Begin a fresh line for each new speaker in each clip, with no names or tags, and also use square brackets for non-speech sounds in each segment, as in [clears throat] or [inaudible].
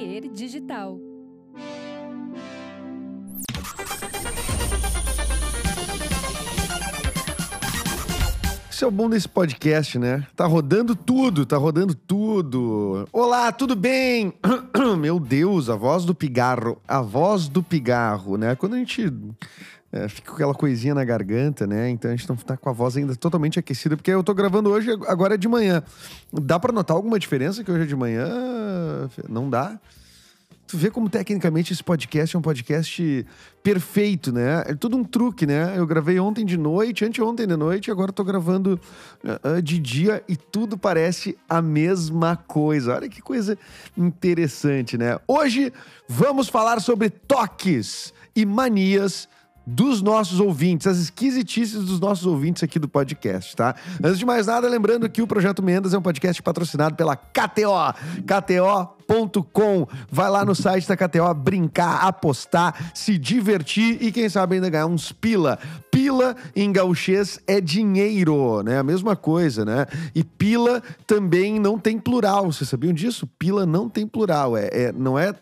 Digital.
Isso é o bom desse podcast, né? Tá rodando tudo, tá rodando tudo. Olá, tudo bem? [clears throat] Meu Deus, a voz do pigarro, a voz do pigarro, né? Quando a gente é, fica aquela coisinha na garganta, né? Então a gente não tá com a voz ainda totalmente aquecida, porque eu tô gravando hoje, agora é de manhã. Dá para notar alguma diferença que hoje é de manhã? Não dá? Tu vê como tecnicamente esse podcast é um podcast perfeito, né? É tudo um truque, né? Eu gravei ontem de noite, anteontem de noite, agora tô gravando uh, de dia e tudo parece a mesma coisa. Olha que coisa interessante, né? Hoje vamos falar sobre toques e manias dos nossos ouvintes, as esquisitices dos nossos ouvintes aqui do podcast, tá? Antes de mais nada, lembrando que o Projeto Mendas é um podcast patrocinado pela KTO, KTO.com. Vai lá no site da KTO brincar, apostar, se divertir e quem sabe ainda ganhar uns pila. Pila em gauchês é dinheiro, né? A mesma coisa, né? E pila também não tem plural. Vocês sabiam disso? Pila não tem plural. É, é não é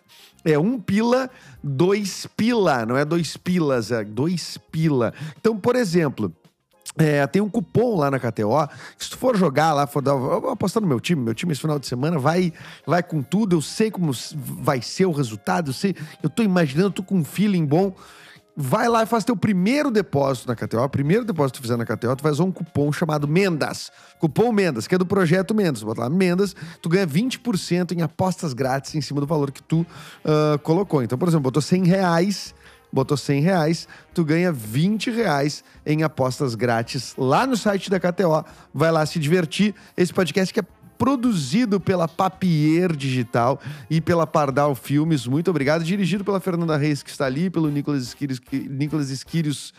é um pila, dois pila, não é dois pilas, é dois pila. Então, por exemplo, é, tem um cupom lá na KTO. Se tu for jogar lá, for dar, apostar no meu time, meu time esse final de semana vai, vai com tudo. Eu sei como vai ser o resultado. Eu sei, eu tô imaginando, tô com um feeling bom vai lá e faz teu primeiro depósito na KTO. Primeiro depósito que tu fizer na KTO, tu vai usar um cupom chamado Mendas. Cupom Mendas, que é do projeto Mendas. Bota lá Mendas, tu ganha 20% em apostas grátis em cima do valor que tu uh, colocou. Então, por exemplo, botou 100 reais botou 100 reais, tu ganha 20 reais em apostas grátis lá no site da KTO. Vai lá se divertir. Esse podcast que é produzido pela Papier Digital e pela Pardal Filmes. Muito obrigado. Dirigido pela Fernanda Reis, que está ali, pelo Nicolas Esquírios. Nicolas Esquírios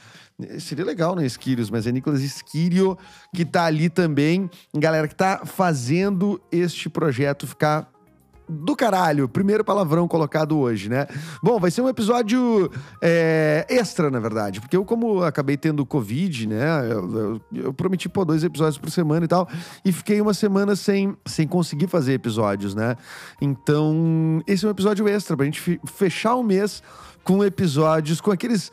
Seria legal, né, Esquírios, mas é Nicolas Esquírio que está ali também. Galera que está fazendo este projeto ficar do caralho. Primeiro palavrão colocado hoje, né? Bom, vai ser um episódio é, extra, na verdade, porque eu, como acabei tendo Covid, né? Eu, eu, eu, prometi pôr dois episódios por semana e tal, e fiquei uma semana sem, sem conseguir fazer episódios, né? Então, esse é um episódio extra pra gente fechar o mês com episódios, com aqueles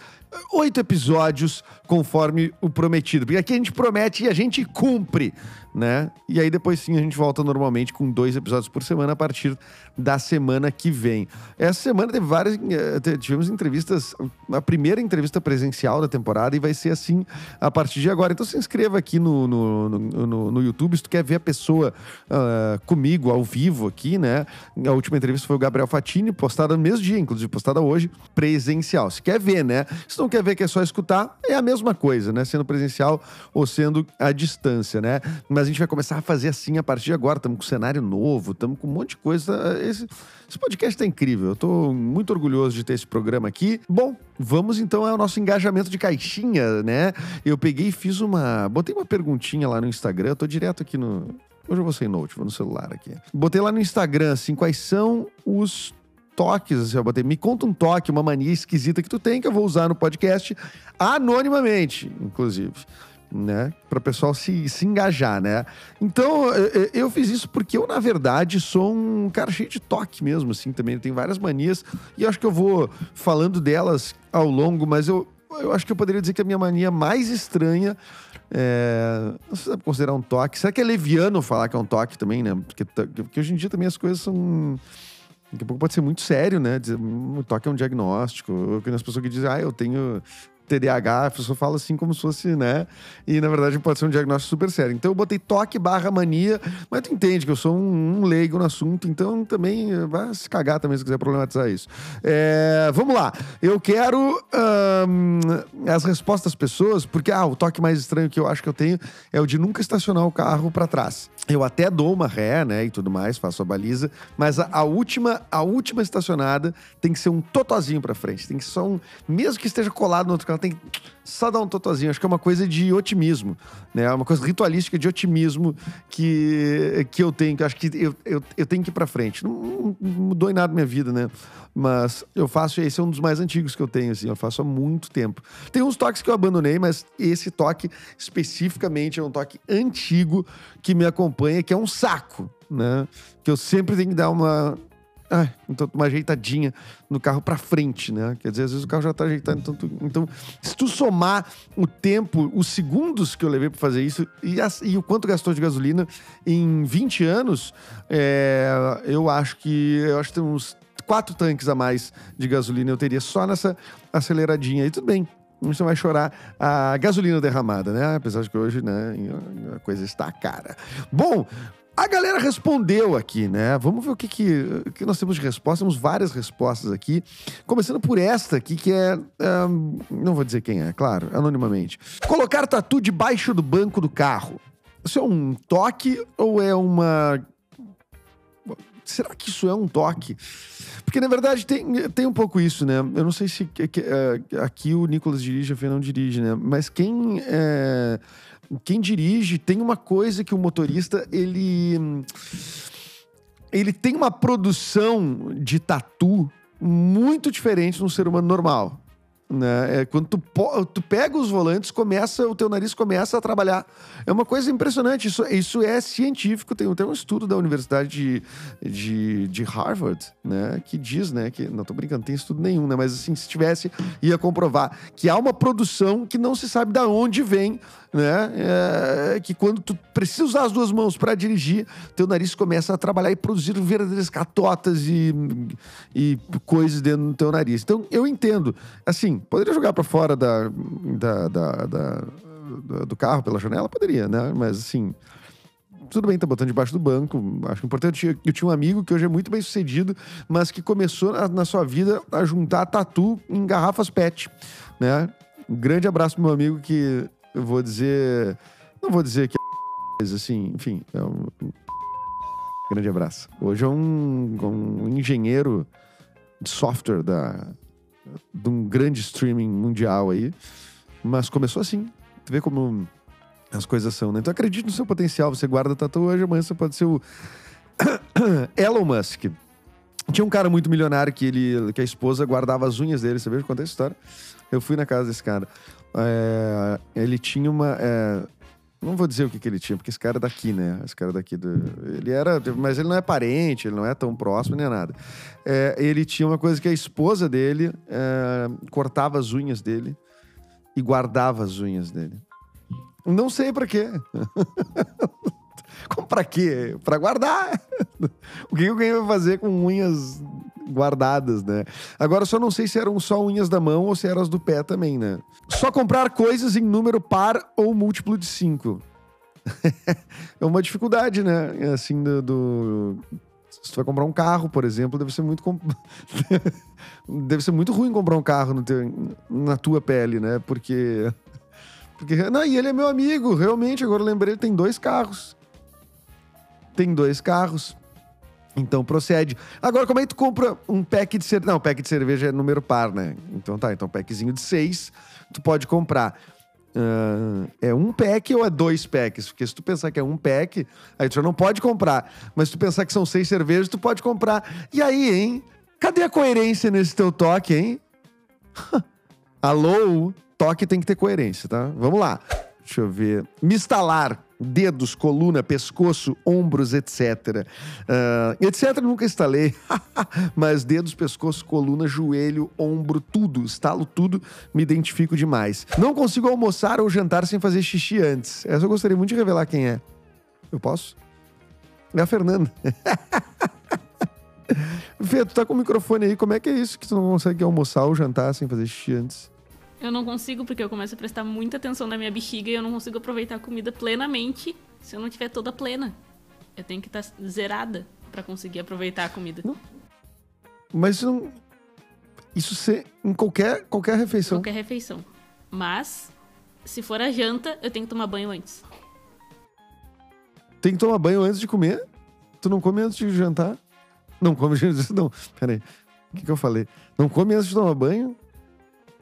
oito episódios conforme o prometido. Porque aqui a gente promete e a gente cumpre, né? E aí depois sim a gente volta normalmente com dois episódios por semana a partir da semana que vem. Essa semana teve várias. Eh, tivemos entrevistas, a primeira entrevista presencial da temporada e vai ser assim a partir de agora. Então se inscreva aqui no, no, no, no YouTube se tu quer ver a pessoa uh, comigo ao vivo aqui, né? A última entrevista foi o Gabriel Fatini, postada no mesmo dia, inclusive postada hoje, presencial. Se quer ver, né? Se não quer ver que é só escutar, é a mesma coisa, né? Sendo presencial ou sendo à distância, né? Mas a gente vai começar a fazer assim a partir de agora. Estamos com cenário novo, estamos com um monte de coisa. Esse, esse podcast está incrível. Eu estou muito orgulhoso de ter esse programa aqui. Bom, vamos então ao nosso engajamento de caixinha, né? Eu peguei e fiz uma. Botei uma perguntinha lá no Instagram. Eu tô direto aqui no. Hoje eu vou sem note, vou no celular aqui. Botei lá no Instagram, assim, quais são os toques, assim, eu botei, me conta um toque, uma mania esquisita que tu tem, que eu vou usar no podcast, anonimamente, inclusive. Né? Para o pessoal se, se engajar, né? Então, eu, eu, fiz isso porque eu, na verdade, sou um cara cheio de toque mesmo, assim, também. Tem várias manias e acho que eu vou falando delas ao longo, mas eu, eu acho que eu poderia dizer que a minha mania mais estranha é, não sei se considerar um toque. Será que é leviano falar que é um toque também, né? Porque, porque hoje em dia também as coisas são Daqui a pouco pode ser muito sério, né? Dizer, um toque é um diagnóstico. Ou as pessoas que dizem, ah, eu tenho TDAH, a pessoa fala assim como se fosse, né? E na verdade pode ser um diagnóstico super sério. Então eu botei toque barra mania, mas tu entende que eu sou um, um leigo no assunto, então também vai se cagar também se quiser problematizar isso. É, vamos lá. Eu quero as respostas das pessoas, porque ah, o toque mais estranho que eu acho que eu tenho é o de nunca estacionar o carro para trás. Eu até dou uma ré, né, e tudo mais, faço a baliza, mas a, a última, a última estacionada tem que ser um totozinho para frente, tem que ser um, mesmo que esteja colado no outro carro ela tem que só dar um totozinho. Acho que é uma coisa de otimismo, né? É uma coisa ritualística de otimismo que, que eu tenho, que eu acho que eu, eu, eu tenho que ir pra frente. Não, não, mudou em nada minha vida, né? Mas eu faço, esse é um dos mais antigos que eu tenho, assim, eu faço há muito tempo. Tem uns toques que eu abandonei, mas esse toque especificamente é um toque antigo que me acompanha, que é um saco, né? Que eu sempre tenho que dar uma ah, então uma ajeitadinha no carro para frente, né? Quer dizer, às vezes o carro já tá ajeitado. Então, tu, então se tu somar o tempo, os segundos que eu levei para fazer isso e, as, e, o quanto gastou de gasolina em 20 anos, é, eu acho que eu acho que tem uns quatro tanques a mais de gasolina eu teria só nessa aceleradinha aí. Tudo bem, você vai chorar a gasolina derramada, né? Apesar de que hoje, né, a coisa está cara. Bom, a galera respondeu aqui, né? Vamos ver o que, que, que, nós temos de resposta. Temos várias respostas aqui. Começando por esta aqui, que é. Um, não vou dizer quem é, claro, anonimamente. Colocar tatu debaixo do banco do carro. Isso é um toque ou é uma. Será que isso é um toque? Porque, na verdade, tem, tem um pouco isso, né? Eu não sei se uh, aqui o Nicolas dirige, a Fê não dirige, né? Mas quem. Uh, quem dirige tem uma coisa que o motorista ele ele tem uma produção de tatu muito diferente no ser humano normal. Né? É, quando tu, tu pega os volantes, começa o teu nariz começa a trabalhar. É uma coisa impressionante. Isso, isso é científico. Tem, tem um estudo da Universidade de, de, de, Harvard, né? Que diz, né? Que, não tô brincando, não tem estudo nenhum, né? Mas assim, se tivesse, ia comprovar que há uma produção que não se sabe de onde vem né? É, que quando tu precisa usar as duas mãos para dirigir, teu nariz começa a trabalhar e produzir verdadeiras catotas e, e coisas dentro do teu nariz. Então, eu entendo. Assim, poderia jogar para fora da, da, da, da, do carro pela janela? Poderia, né? Mas assim tudo bem, tá botando debaixo do banco. Acho importante. Eu tinha um amigo que hoje é muito bem sucedido, mas que começou na, na sua vida a juntar tatu em garrafas PET, né? Um grande abraço pro meu amigo que eu vou dizer. Não vou dizer que é. assim, enfim. É um, grande abraço. Hoje é um, um engenheiro de software da, de um grande streaming mundial aí. Mas começou assim. Tu vê como as coisas são, né? Então acredite no seu potencial. Você guarda tatuagem, amanhã você pode ser o [coughs] Elon Musk. Tinha um cara muito milionário que ele que a esposa guardava as unhas dele. Você viu contar essa história? Eu fui na casa desse cara. É, ele tinha uma. É, não vou dizer o que, que ele tinha, porque esse cara é daqui, né? Esse cara daqui. Do, ele era. Mas ele não é parente, ele não é tão próximo nem nada. É, ele tinha uma coisa que a esposa dele é, cortava as unhas dele e guardava as unhas dele. Não sei para quê. [laughs] Como pra quê? Pra guardar. [laughs] o que alguém vai fazer com unhas guardadas, né? Agora, só não sei se eram só unhas da mão ou se eram as do pé também, né? Só comprar coisas em número par ou múltiplo de cinco. [laughs] é uma dificuldade, né? É assim, do, do... Se tu vai comprar um carro, por exemplo, deve ser muito comp... [laughs] deve ser muito ruim comprar um carro teu... na tua pele, né? Porque porque não, e ele é meu amigo, realmente, agora eu lembrei, ele tem dois carros. Tem dois carros. Então procede. Agora, como é que tu compra um pack de cerveja? Não, pack de cerveja é número par, né? Então tá, então packzinho de seis, tu pode comprar. Uh, é um pack ou é dois packs? Porque se tu pensar que é um pack, aí tu já não pode comprar. Mas se tu pensar que são seis cervejas, tu pode comprar. E aí, hein? Cadê a coerência nesse teu toque, hein? [laughs] Alô? Toque tem que ter coerência, tá? Vamos lá. Deixa eu ver. Me instalar dedos, coluna, pescoço, ombros, etc. Uh, etc. nunca instalei, [laughs] mas dedos, pescoço, coluna, joelho, ombro, tudo, instalo tudo, me identifico demais. Não consigo almoçar ou jantar sem fazer xixi antes. Essa eu gostaria muito de revelar quem é. Eu posso? É a Fernanda. [laughs] Fê, tu tá com o microfone aí, como é que é isso que tu não consegue almoçar ou jantar sem fazer xixi antes?
Eu não consigo porque eu começo a prestar muita atenção na minha bexiga e eu não consigo aproveitar a comida plenamente se eu não estiver toda plena. Eu tenho que estar tá zerada para conseguir aproveitar a comida. Não.
Mas não... isso ser em qualquer qualquer refeição.
Qualquer refeição. Mas se for a janta, eu tenho que tomar banho antes.
Tem que tomar banho antes de comer? Tu não come antes de jantar? Não come antes de... [laughs] Não, peraí. O que, que eu falei? Não come antes de tomar banho?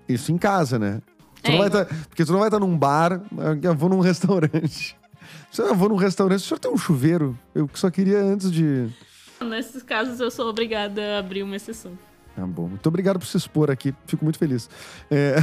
Isso em casa, né? Tu é, não vai tá, porque tu não vai estar tá num bar, eu vou num restaurante. Se eu vou num restaurante, o senhor tem um chuveiro? Eu só queria antes de.
Nesses casos, eu sou obrigada a abrir uma exceção.
Ah, bom. Muito obrigado por se expor aqui. Fico muito feliz. É...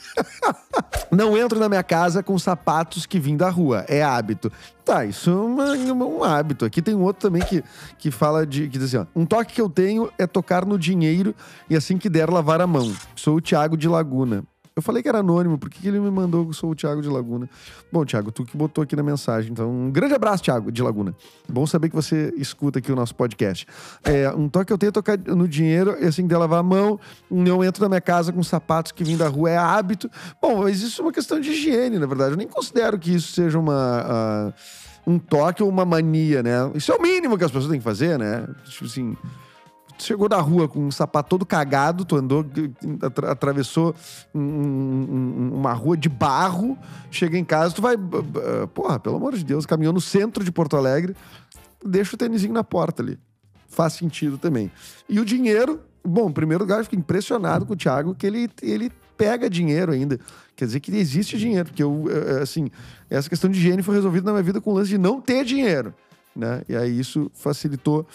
[laughs] Não entro na minha casa com sapatos que vim da rua. É hábito. Tá, isso é um hábito. Aqui tem um outro também que, que fala de. Que diz assim, ó, um toque que eu tenho é tocar no dinheiro e assim que der, lavar a mão. Sou o Thiago de Laguna. Eu falei que era anônimo, por que, ele me mandou que eu sou o Thiago de Laguna? Bom, Thiago, tu que botou aqui na mensagem. Então, um grande abraço, Thiago de Laguna. Bom saber que você escuta aqui o nosso podcast. É, um toque que eu tenho tocar no dinheiro, assim der lavar a mão, não entro na minha casa com sapatos que vim da rua, é hábito. Bom, mas isso é uma questão de higiene, na verdade. Eu nem considero que isso seja uma. ah, um toque ou uma mania, né? Isso é o mínimo que as pessoas têm que fazer, né? Tipo assim, chegou na rua com um sapato todo cagado, tu andou, atra- atravessou um- um- uma rua de barro, chega em casa, tu vai, b- porra, pelo amor de Deus, caminhou no centro de Porto Alegre, deixa o tênisinho na porta ali. Faz sentido também. E o dinheiro, bom, em primeiro lugar, eu fico impressionado com o Thiago que ele, ele pega dinheiro ainda. Quer dizer que existe dinheiro, porque eu, eh, assim, essa questão de higiene foi resolvida na minha vida com o lance de não ter dinheiro, né? E aí isso facilitou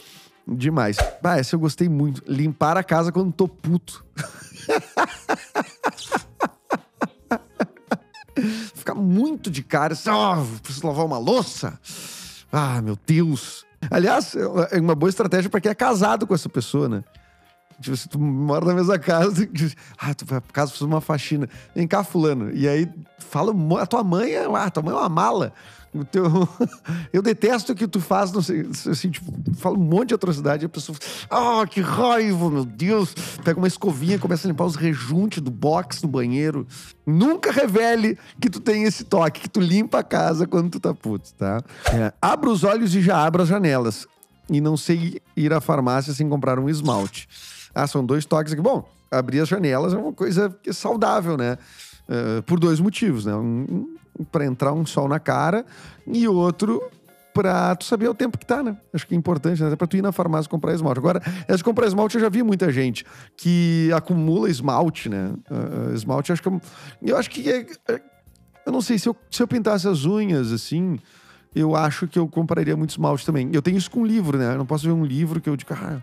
demais. Ah, essa eu gostei muito. Limpar a casa quando tô puto. [laughs] Ficar muito de cara, ó, preciso lavar uma louça. Ah, meu Deus. Aliás, é uma boa estratégia para quem é casado com essa pessoa, né? Tipo, se tu mora na mesma casa, [laughs] ah, tu casa fazer uma faxina. Vem cá, fulano. E aí fala, a tua mãe é, ah, tua mãe é uma mala. O teu... [laughs] Eu detesto o que tu faz, não sei, assim, tipo, fala um monte de atrocidade e a pessoa fala, ah, que raiva, meu Deus. Pega uma escovinha, começa a limpar os rejuntes do box no banheiro. Nunca revele que tu tem esse toque, que tu limpa a casa quando tu tá puto, tá? É, abra os olhos e já abra as janelas. E não sei ir à farmácia sem comprar um esmalte. Ah, são dois toques aqui. Bom, abrir as janelas é uma coisa que é saudável, né? Eh, por dois motivos, né? Um, para entrar um sol na cara e outro pra tu saber o tempo que tá, né? Acho que é importante, né? Até pra tu ir na farmácia comprar esmalte. Agora, essa de comprar esmalte eu já vi muita gente que acumula esmalte, né? Eh, esmalte, acho que eu, eu acho que é, é- eu não sei se eu, se eu pintasse as unhas assim, eu acho que eu compraria muito esmalte também. Eu tenho isso com livro, né? Eu não posso ver um livro que eu digo, ah,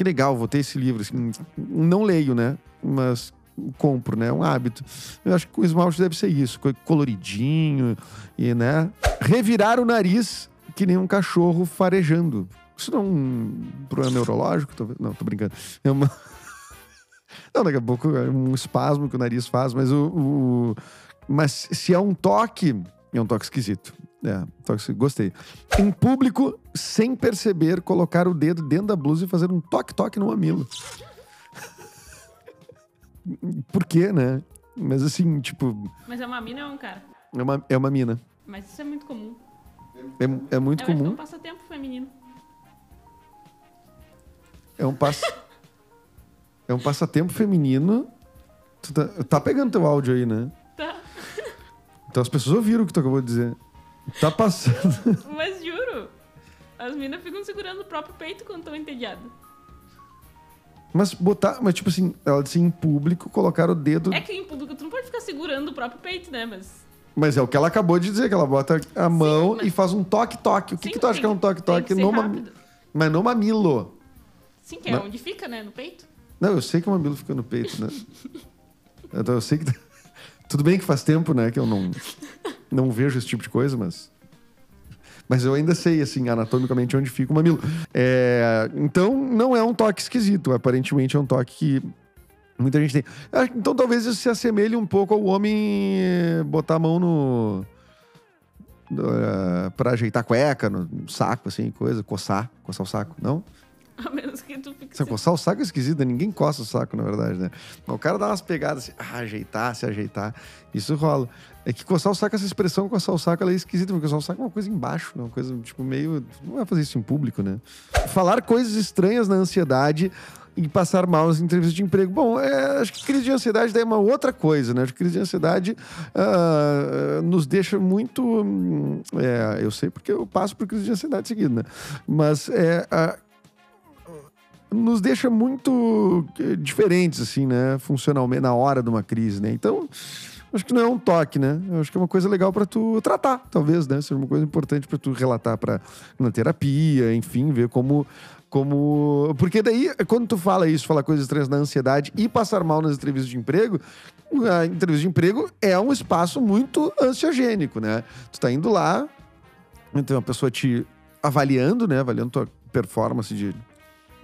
que legal, vou ter esse livro. Assim, não leio, né? Mas compro, né? É um hábito. Eu acho que o esmalte deve ser isso, co- coloridinho e, né? Revirar o nariz que nem um cachorro farejando. Isso não é um problema neurológico? Talvez- Não, tô brincando. É uma. [laughs] Não, daqui a pouco é um espasmo que o nariz faz, mas o. o- Mas se é um toque, é um toque esquisito. É. Gostei. Em público, sem perceber, colocar o dedo dentro da blusa e fazer um toque-toque no mamilo. [laughs] Por quê, né? Mas assim, tipo,
Mas é uma mina ou é um cara?
é uma, é uma mina.
Mas isso é muito comum.
É, é muito
Eu é
comum.
um passatempo feminino.
É um passo. [laughs] É um passatempo feminino. Tu tá, tá pegando teu áudio aí, né?
Tá.
Então as pessoas ouviram o que tu acabou de dizer. Tá passando. [laughs]
Mas juro. As minas ficam segurando o próprio peito quando estão entediadas.
Mas botar. Mas tipo assim, ela disse em público, colocar o dedo.
É que em público tu não pode ficar segurando o próprio peito, né? Mas.
Mas é o que ela acabou de dizer, que ela bota a mão
mas-
e faz um toque-toque. O que,
Sim,
que tu acha que é um toque-toque? No mam-. Mas no mamilo.
Sim, que é onde fica, né? No peito.
Não, eu sei que o mamilo fica no peito, né? [laughs] Então eu sei que. [laughs] Tudo bem que faz tempo, né, que eu não, não vejo esse tipo de coisa, mas. Mas eu ainda sei, assim, anatomicamente onde fica o mamilo. É, Então, não é um toque esquisito. Aparentemente é um toque que muita gente tem. Ah, Então, talvez isso se assemelhe um pouco ao homem eh, botar a mão no. no, eh, pra ajeitar a cueca, no saco, assim, coisa, coçar, coçar o saco, não? [laughs]
A menos que tu fique.
Se coçar o saco é esquisito, né? ninguém coça o saco, na verdade, né? Mas o cara dá umas pegadas assim, ah, ajeitar, se ajeitar. Isso rola. É que coçar o saco, essa expressão coçar o saco, ela é esquisita, porque coçar o saco é uma coisa embaixo, né? Uma coisa, tipo, meio. Não vai fazer isso em público, né? Falar coisas estranhas na ansiedade e passar mal nas entrevistas de emprego. Bom, é, acho que crise de ansiedade daí é uma outra coisa, né? Acho que crise de ansiedade ah, nos deixa muito. hum, é, eu sei porque eu passo por crise de ansiedade seguido, né? Mas é. ah, nos deixa muito eh, diferentes, assim, né? Funcionalmente, na hora de uma crise, né? Então, acho que não é um toque, né? Eu acho que é uma coisa legal para tu tratar, talvez, né? Seja uma coisa importante para tu relatar para na terapia, enfim, ver como como. Porque daí, quando tu fala isso, fala coisas estranhas na ansiedade e passar mal nas entrevistas de emprego, a entrevista de emprego é um espaço muito ansiogênico, né? Tu tá indo lá, tem uma pessoa te avaliando, né? Avaliando tua performance de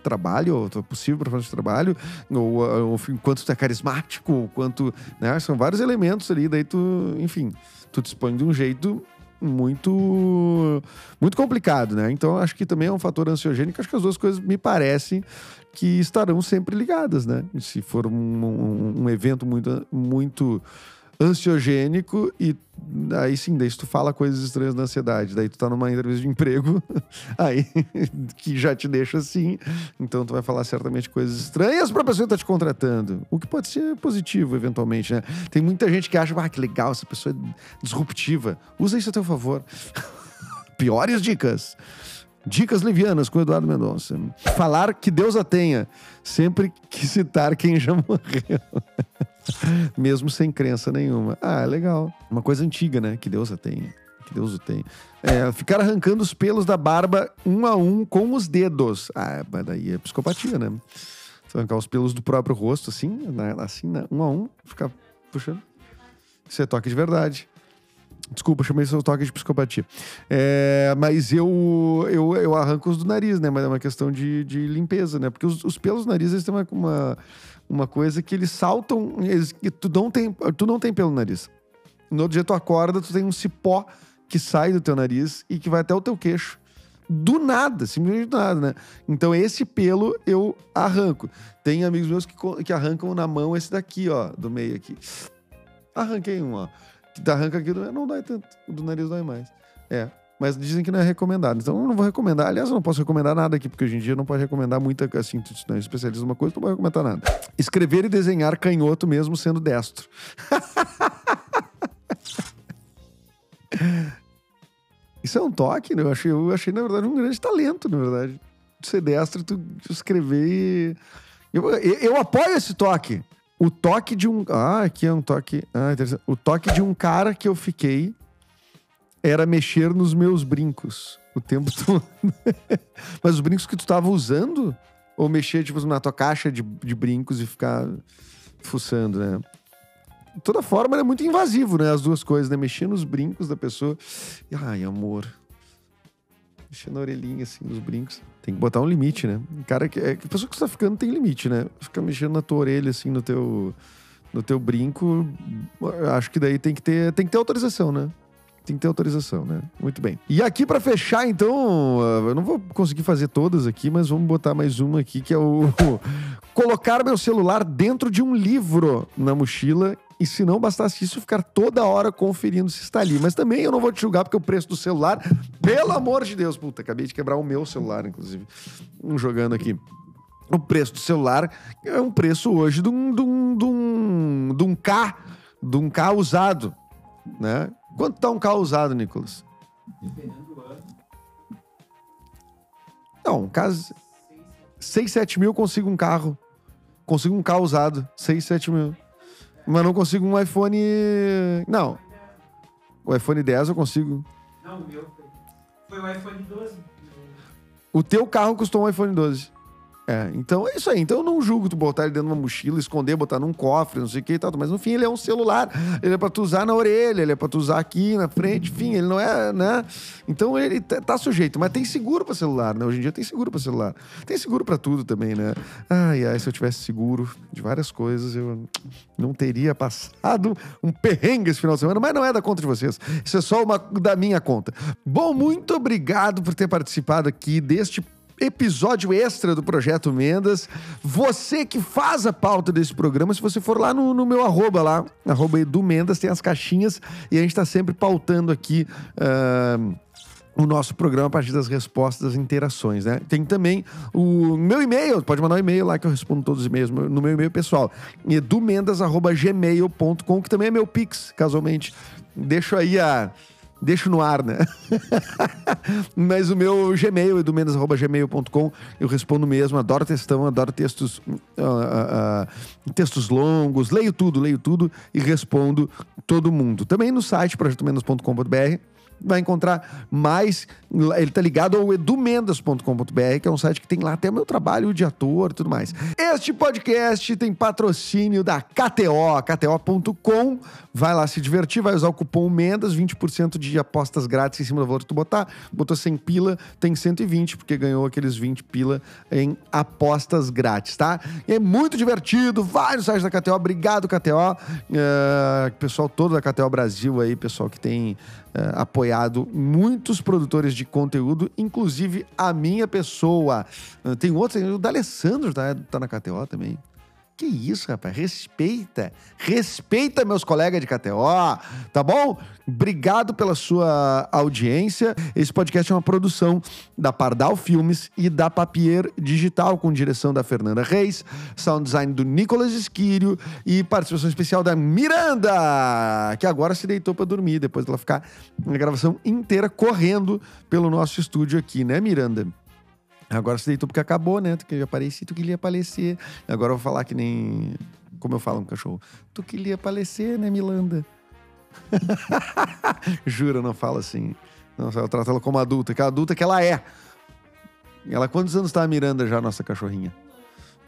trabalho, ou possível performance de trabalho, ou, ou quanto tu é carismático, ou quanto. Né? São vários elementos ali, daí tu, enfim, tu dispõe de um jeito muito muito complicado, né? Então acho que também é um fator ansiogênico. Acho que as duas coisas me parecem que estarão sempre ligadas, né? Se for um, um, um evento muito muito ansiogênico e aí sim, daí tu fala coisas estranhas da ansiedade, daí tu tá numa entrevista de emprego, [laughs] aí [laughs] que já te deixa assim, então tu vai falar certamente coisas estranhas pra pessoa que tá te contratando, o que pode ser positivo eventualmente, né? Tem muita gente que acha, ah, que legal, essa pessoa é disruptiva, usa isso a teu favor. [laughs] Piores dicas. Dicas Livianas com Eduardo Mendonça. Falar que Deus a tenha, sempre que citar quem já morreu. [laughs] Mesmo sem crença nenhuma. Ah, é legal. Uma coisa antiga, né? Que Deus a tenha. Que Deus o tenha. É, ficar arrancando os pelos da barba um a um com os dedos. Ah, mas daí é psicopatia, né? Arrancar os pelos do próprio rosto, assim, assim, né? um a um, ficar puxando. Isso é toque de verdade. Desculpa, chamei seu toque de psicopatia. É, mas eu, eu, eu arranco os do nariz, né? Mas é uma questão de, de limpeza, né? Porque os, os pelos do nariz, eles têm uma, uma, uma coisa que eles saltam... Eles, tu, não tem, tu não tem pelo no nariz. No outro dia tu acorda, tu tem um cipó que sai do teu nariz e que vai até o teu queixo. Do nada, simplesmente do nada, né? Então esse pelo eu arranco. Tem amigos meus que, que arrancam na mão esse daqui, ó, do meio aqui. Arranquei um, ó arranca aqui, não dói tanto. Do nariz dói mais. É. Mas dizem que não é recomendado. Então eu não vou recomendar. Aliás, eu não posso recomendar nada aqui, porque hoje em dia não pode recomendar muita. Assim, tu não é especialista numa coisa, não pode recomendar nada. Escrever e desenhar canhoto mesmo sendo destro. [laughs] Isso é um toque, né? Eu achei, eu achei, na verdade, um grande talento, na verdade. Ser destro, tu escrever e. Eu, eu apoio esse toque. O toque de um. Ah, aqui é um toque. Ah, interessante. O toque de um cara que eu fiquei era mexer nos meus brincos o tempo [laughs] todo. Mas os brincos que tu estava usando? Ou mexer, tipo, na tua caixa de, de brincos e ficar fuçando, né? De toda forma, é muito invasivo, né? As duas coisas, né? Mexer nos brincos da pessoa. Ai, amor. Mexer na orelhinha, assim, nos brincos. Tem que botar um limite, né? Cara, que, é, a pessoa que você tá ficando tem limite, né? Ficar mexendo na tua orelha, assim, no teu, no teu brinco, acho que daí tem que ter, tem que ter autorização, né? Tem que ter autorização, né? Muito bem. E aqui para fechar, então, eu não vou conseguir fazer todas aqui, mas vamos botar mais uma aqui, que é o [laughs] colocar meu celular dentro de um livro na mochila e se não bastasse isso, ficar toda hora conferindo se está ali. Mas também eu não vou te julgar porque o preço do celular, pelo amor de Deus, puta, acabei de quebrar o meu celular, inclusive, jogando aqui. O preço do celular é um preço hoje de um, de um, de um, de um K, de um K usado, né? Quanto tá um K usado, Nicolas? Dependendo do ano. Não, K... 6, 7 mil consigo um carro. Consigo um carro usado. 6, 7 mil. Mas não consigo um iPhone. Não. O iPhone 10 eu consigo. Não, o meu foi o iPhone 12. O teu carro custou um iPhone 12. É, então é isso aí. Então eu não julgo tu botar ele dentro de uma mochila, esconder, botar num cofre, não sei o que e tal. Mas no fim ele é um celular. Ele é pra tu usar na orelha, ele é pra tu usar aqui na frente, enfim, ele não é, né? Então ele tá, sujeito. Mas tem seguro pra celular, né? Hoje em dia tem seguro pra celular. Tem seguro pra tudo também, né? Ai, ai, se eu tivesse seguro de várias coisas, eu não teria passado um perrengue esse final de semana, mas não é da conta de vocês. Isso é só uma da minha conta. Bom, muito obrigado por ter participado aqui deste episódio extra do Projeto Mendas. Você que faz a pauta desse programa, se você for lá no, no meu arroba lá, arroba Edu Mendas, tem as caixinhas e a gente está sempre pautando aqui. Uh, o nosso programa a partir das respostas, das interações, né? Tem também o meu e-mail, pode mandar um e-mail lá que eu respondo todos os e-mails no meu e-mail pessoal, edumendas@gmail.com, que também é meu pix, casualmente. Deixo aí a deixo no ar, né? [laughs] Mas o meu Gmail, edumenas.gmail.com, eu respondo mesmo, adoro textão, adoro textos, uh, uh, uh, textos longos, leio tudo, leio tudo e respondo todo mundo. Também no site projetomenos.com.br vai encontrar mais. Ele tá ligado ao edumendas.com.br, que é um site que tem lá até o meu trabalho de ator e tudo mais. Este podcast tem patrocínio da KTO, KTO.com. Vai lá se divertir, vai usar o cupom MENDAS, 20% de apostas grátis em cima do valor que tu botar. Botou 100 pila, tem 120, porque ganhou aqueles 20 pila em apostas grátis, tá? E é muito divertido, vai no site da KTO, obrigado KTO, uh, pessoal todo da KTO Brasil aí, pessoal que tem Uh, apoiado muitos produtores de conteúdo, inclusive a minha pessoa. Uh, tem outros, o D'Alessandro tá, tá na KTO também. Que isso, rapaz? Respeita. Respeita meus colegas de KTO, tá bom? Obrigado pela sua audiência. Esse podcast é uma produção da Pardal Filmes e da Papier Digital, com direção da Fernanda Reis, sound design do Nicolas Esquírio e participação especial da Miranda, que agora se deitou para dormir, depois dela ficar a gravação inteira correndo pelo nosso estúdio aqui, né, Miranda? Agora você deitou porque acabou, né? Tu queria aparecer, tu queria aparecer. Agora eu vou falar que nem. Como eu falo um cachorro. Tu queria aparecer, né, Milanda? [laughs] Jura, não fala assim. Não, eu trato ela como adulta, que é a adulta que ela é. Ela, quantos anos tá a Miranda já, nossa cachorrinha?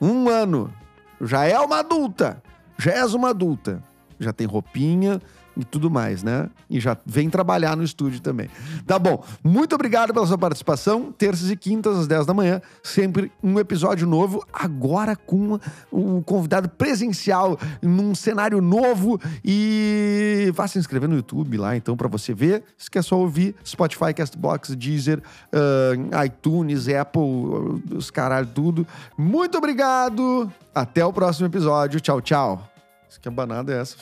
Um ano. Já é uma adulta. Já és uma adulta. Já tem roupinha, e tudo mais, né? E já vem trabalhar no estúdio também. Tá bom. Muito obrigado pela sua participação. Terças e quintas, às 10 da manhã, sempre um episódio novo, agora com o convidado presencial, num cenário novo. E vá se inscrever no YouTube lá, então, para você ver. Se quer só ouvir, Spotify, Castbox, Deezer, uh, iTunes, Apple, os caralho, tudo. Muito obrigado. Até o próximo episódio. Tchau, tchau. Que banada é essa?